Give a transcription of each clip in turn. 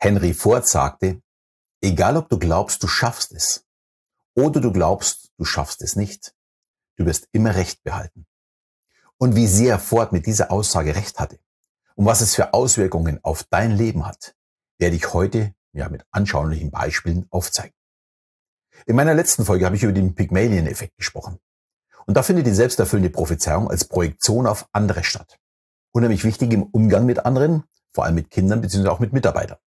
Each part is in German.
Henry Ford sagte, egal ob du glaubst, du schaffst es oder du glaubst, du schaffst es nicht, du wirst immer Recht behalten. Und wie sehr Ford mit dieser Aussage Recht hatte und was es für Auswirkungen auf dein Leben hat, werde ich heute ja mit anschaulichen Beispielen aufzeigen. In meiner letzten Folge habe ich über den Pygmalion-Effekt gesprochen. Und da findet die selbsterfüllende Prophezeiung als Projektion auf andere statt. Unheimlich wichtig im Umgang mit anderen, vor allem mit Kindern bzw. auch mit Mitarbeitern.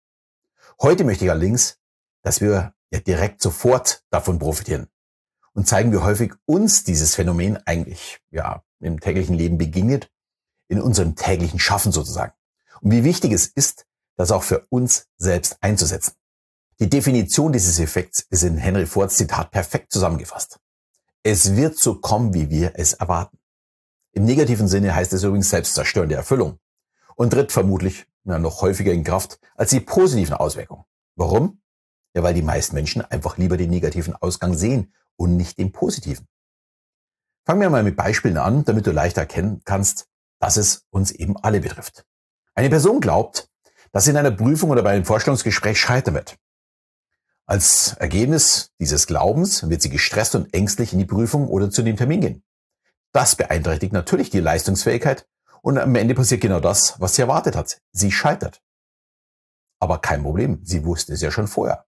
Heute möchte ich allerdings, dass wir ja direkt sofort davon profitieren und zeigen, wie häufig uns dieses Phänomen eigentlich ja im täglichen Leben begegnet, in unserem täglichen Schaffen sozusagen. Und wie wichtig es ist, das auch für uns selbst einzusetzen. Die Definition dieses Effekts ist in Henry Fords Zitat perfekt zusammengefasst. Es wird so kommen, wie wir es erwarten. Im negativen Sinne heißt es übrigens selbstzerstörende Erfüllung und tritt vermutlich ja, noch häufiger in Kraft als die positiven Auswirkungen. Warum? Ja, weil die meisten Menschen einfach lieber den negativen Ausgang sehen und nicht den positiven. Fangen wir mal mit Beispielen an, damit du leichter erkennen kannst, dass es uns eben alle betrifft. Eine Person glaubt, dass sie in einer Prüfung oder bei einem Vorstellungsgespräch scheitern wird. Als Ergebnis dieses Glaubens wird sie gestresst und ängstlich in die Prüfung oder zu dem Termin gehen. Das beeinträchtigt natürlich die Leistungsfähigkeit und am Ende passiert genau das, was sie erwartet hat. Sie scheitert. Aber kein Problem, sie wusste es ja schon vorher.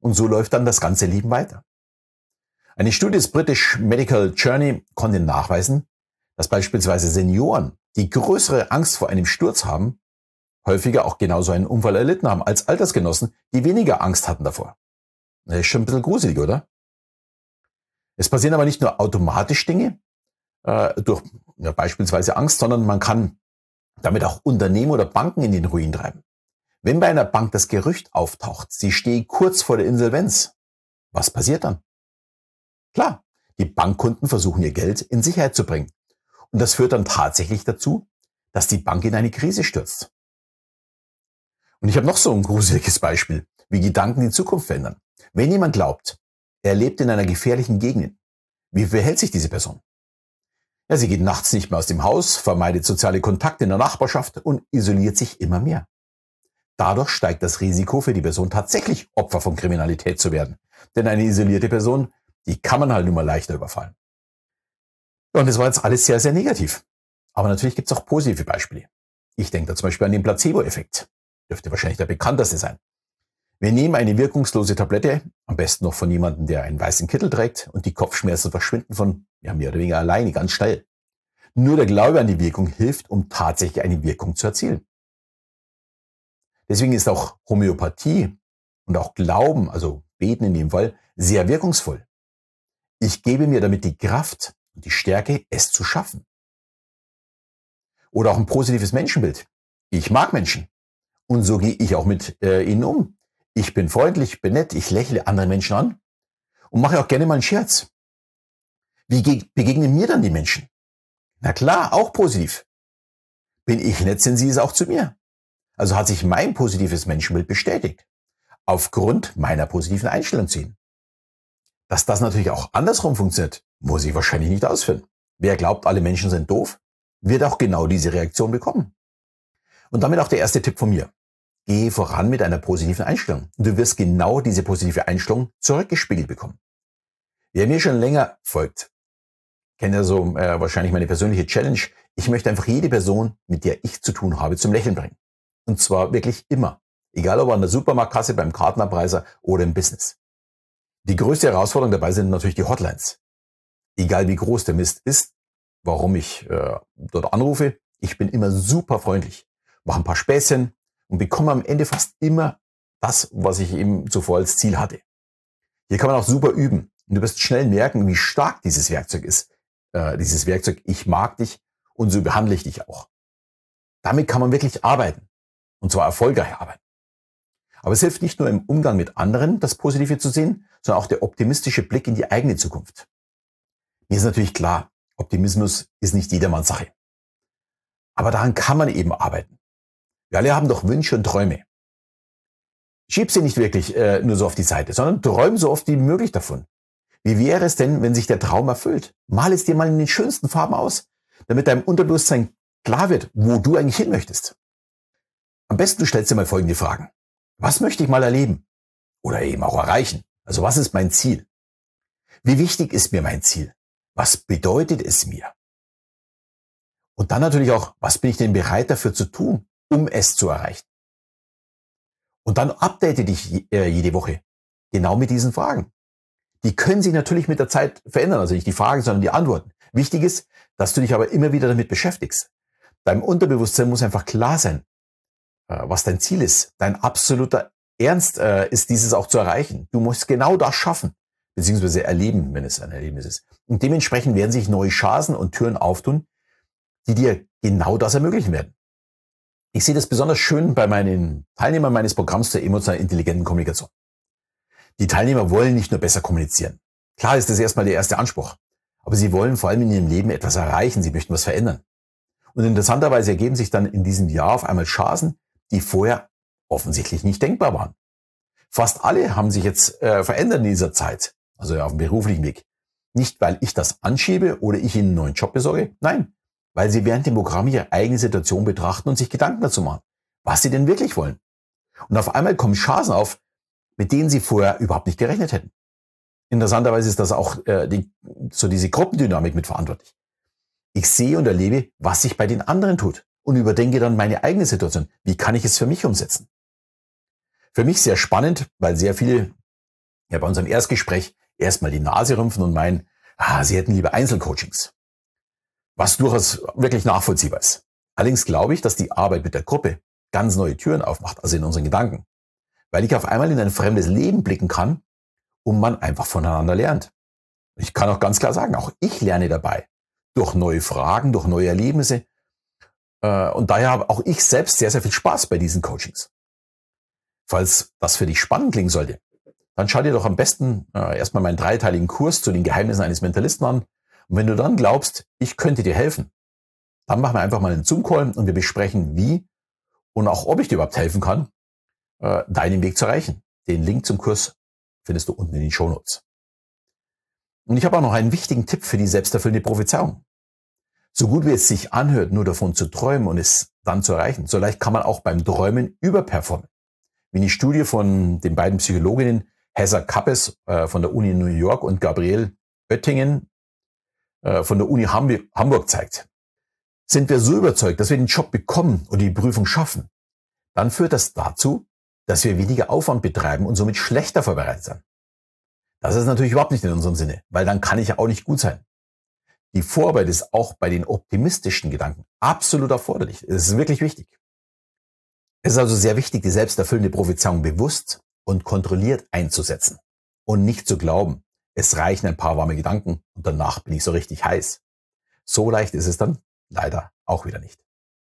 Und so läuft dann das ganze Leben weiter. Eine Studie des British Medical Journey konnte nachweisen, dass beispielsweise Senioren, die größere Angst vor einem Sturz haben, häufiger auch genauso einen Unfall erlitten haben als Altersgenossen, die weniger Angst hatten davor. Das ist schon ein bisschen gruselig, oder? Es passieren aber nicht nur automatisch Dinge äh, durch ja, beispielsweise Angst, sondern man kann damit auch Unternehmen oder Banken in den Ruin treiben. Wenn bei einer Bank das Gerücht auftaucht, sie stehe kurz vor der Insolvenz, was passiert dann? Klar, die Bankkunden versuchen ihr Geld in Sicherheit zu bringen. Und das führt dann tatsächlich dazu, dass die Bank in eine Krise stürzt. Und ich habe noch so ein gruseliges Beispiel, wie Gedanken die Zukunft verändern. Wenn jemand glaubt, er lebt in einer gefährlichen Gegend, wie verhält sich diese Person? Ja, sie geht nachts nicht mehr aus dem Haus, vermeidet soziale Kontakte in der Nachbarschaft und isoliert sich immer mehr. Dadurch steigt das Risiko für die Person tatsächlich Opfer von Kriminalität zu werden. Denn eine isolierte Person, die kann man halt nun mal leichter überfallen. Und das war jetzt alles sehr, sehr negativ. Aber natürlich gibt es auch positive Beispiele. Ich denke da zum Beispiel an den Placebo-Effekt dürfte wahrscheinlich der bekannteste sein. Wir nehmen eine wirkungslose Tablette, am besten noch von jemandem, der einen weißen Kittel trägt und die Kopfschmerzen verschwinden von ja, mehr oder weniger alleine, ganz schnell. Nur der Glaube an die Wirkung hilft, um tatsächlich eine Wirkung zu erzielen. Deswegen ist auch Homöopathie und auch Glauben, also Beten in dem Fall, sehr wirkungsvoll. Ich gebe mir damit die Kraft und die Stärke, es zu schaffen. Oder auch ein positives Menschenbild. Ich mag Menschen. Und so gehe ich auch mit äh, ihnen um. Ich bin freundlich, bin nett, ich lächle andere Menschen an und mache auch gerne mal einen Scherz. Wie begegnen mir dann die Menschen? Na klar, auch positiv. Bin ich nett, sind sie es auch zu mir. Also hat sich mein positives Menschenbild bestätigt. Aufgrund meiner positiven Einstellung zu ihnen. Dass das natürlich auch andersrum funktioniert, muss ich wahrscheinlich nicht ausführen. Wer glaubt, alle Menschen sind doof, wird auch genau diese Reaktion bekommen. Und damit auch der erste Tipp von mir. Geh voran mit einer positiven Einstellung. Du wirst genau diese positive Einstellung zurückgespiegelt bekommen. Wer mir schon länger folgt, kennt ja so äh, wahrscheinlich meine persönliche Challenge. Ich möchte einfach jede Person, mit der ich zu tun habe, zum Lächeln bringen. Und zwar wirklich immer. Egal ob an der Supermarktkasse, beim Kartenabreiser oder im Business. Die größte Herausforderung dabei sind natürlich die Hotlines. Egal wie groß der Mist ist, warum ich äh, dort anrufe, ich bin immer super freundlich mache ein paar Späßchen und bekomme am Ende fast immer das, was ich eben zuvor als Ziel hatte. Hier kann man auch super üben und du wirst schnell merken, wie stark dieses Werkzeug ist. Äh, dieses Werkzeug, ich mag dich und so behandle ich dich auch. Damit kann man wirklich arbeiten und zwar erfolgreich arbeiten. Aber es hilft nicht nur im Umgang mit anderen, das Positive zu sehen, sondern auch der optimistische Blick in die eigene Zukunft. Mir ist natürlich klar, Optimismus ist nicht jedermanns Sache. Aber daran kann man eben arbeiten. Wir alle haben doch Wünsche und Träume. Schieb sie nicht wirklich äh, nur so auf die Seite, sondern träum so oft wie möglich davon. Wie wäre es denn, wenn sich der Traum erfüllt? Mal es dir mal in den schönsten Farben aus, damit deinem Unterbewusstsein klar wird, wo du eigentlich hin möchtest. Am besten du stellst dir mal folgende Fragen. Was möchte ich mal erleben? Oder eben auch erreichen? Also was ist mein Ziel? Wie wichtig ist mir mein Ziel? Was bedeutet es mir? Und dann natürlich auch, was bin ich denn bereit dafür zu tun, um es zu erreichen? Und dann update dich äh, jede Woche genau mit diesen Fragen. Die können sich natürlich mit der Zeit verändern, also nicht die Fragen, sondern die Antworten. Wichtig ist, dass du dich aber immer wieder damit beschäftigst. Deinem Unterbewusstsein muss einfach klar sein, äh, was dein Ziel ist. Dein absoluter Ernst äh, ist dieses auch zu erreichen. Du musst genau das schaffen, beziehungsweise erleben, wenn es ein Erlebnis ist. Und dementsprechend werden sich neue Chancen und Türen auftun, die dir genau das ermöglichen werden. Ich sehe das besonders schön bei meinen Teilnehmern meines Programms zur emotional intelligenten Kommunikation. Die Teilnehmer wollen nicht nur besser kommunizieren. Klar ist das erstmal der erste Anspruch. Aber sie wollen vor allem in ihrem Leben etwas erreichen. Sie möchten was verändern. Und interessanterweise ergeben sich dann in diesem Jahr auf einmal Chancen, die vorher offensichtlich nicht denkbar waren. Fast alle haben sich jetzt äh, verändert in dieser Zeit, also auf dem beruflichen Weg. Nicht, weil ich das anschiebe oder ich ihnen einen neuen Job besorge. Nein, weil sie während dem Programm ihre eigene Situation betrachten und sich Gedanken dazu machen, was sie denn wirklich wollen. Und auf einmal kommen Chancen auf, mit denen sie vorher überhaupt nicht gerechnet hätten. Interessanterweise ist das auch äh, die, so diese Gruppendynamik mit verantwortlich. Ich sehe und erlebe, was sich bei den anderen tut und überdenke dann meine eigene Situation. Wie kann ich es für mich umsetzen? Für mich sehr spannend, weil sehr viele ja bei unserem Erstgespräch erstmal die Nase rümpfen und meinen, ah, sie hätten lieber Einzelcoachings was durchaus wirklich nachvollziehbar ist. Allerdings glaube ich, dass die Arbeit mit der Gruppe ganz neue Türen aufmacht, also in unseren Gedanken, weil ich auf einmal in ein fremdes Leben blicken kann und man einfach voneinander lernt. Ich kann auch ganz klar sagen, auch ich lerne dabei durch neue Fragen, durch neue Erlebnisse. Äh, und daher habe auch ich selbst sehr, sehr viel Spaß bei diesen Coachings. Falls das für dich spannend klingen sollte, dann schau dir doch am besten äh, erstmal meinen dreiteiligen Kurs zu den Geheimnissen eines Mentalisten an. Und wenn du dann glaubst, ich könnte dir helfen, dann machen wir einfach mal einen Zoom-Call und wir besprechen, wie und auch ob ich dir überhaupt helfen kann, äh, deinen Weg zu erreichen. Den Link zum Kurs findest du unten in den Show Notes. Und ich habe auch noch einen wichtigen Tipp für die selbsterfüllende Prophezeiung. So gut wie es sich anhört, nur davon zu träumen und es dann zu erreichen, so leicht kann man auch beim Träumen überperformen. Wie die Studie von den beiden Psychologinnen Heather Kappes äh, von der Uni New York und Gabriele Oettingen äh, von der Uni Hamburg zeigt. Sind wir so überzeugt, dass wir den Job bekommen und die Prüfung schaffen, dann führt das dazu, dass wir weniger Aufwand betreiben und somit schlechter vorbereitet sind. Das ist natürlich überhaupt nicht in unserem Sinne, weil dann kann ich ja auch nicht gut sein. Die Vorarbeit ist auch bei den optimistischen Gedanken absolut erforderlich. Es ist wirklich wichtig. Es ist also sehr wichtig, die selbsterfüllende Prophezeiung bewusst und kontrolliert einzusetzen und nicht zu glauben, es reichen ein paar warme Gedanken und danach bin ich so richtig heiß. So leicht ist es dann leider auch wieder nicht.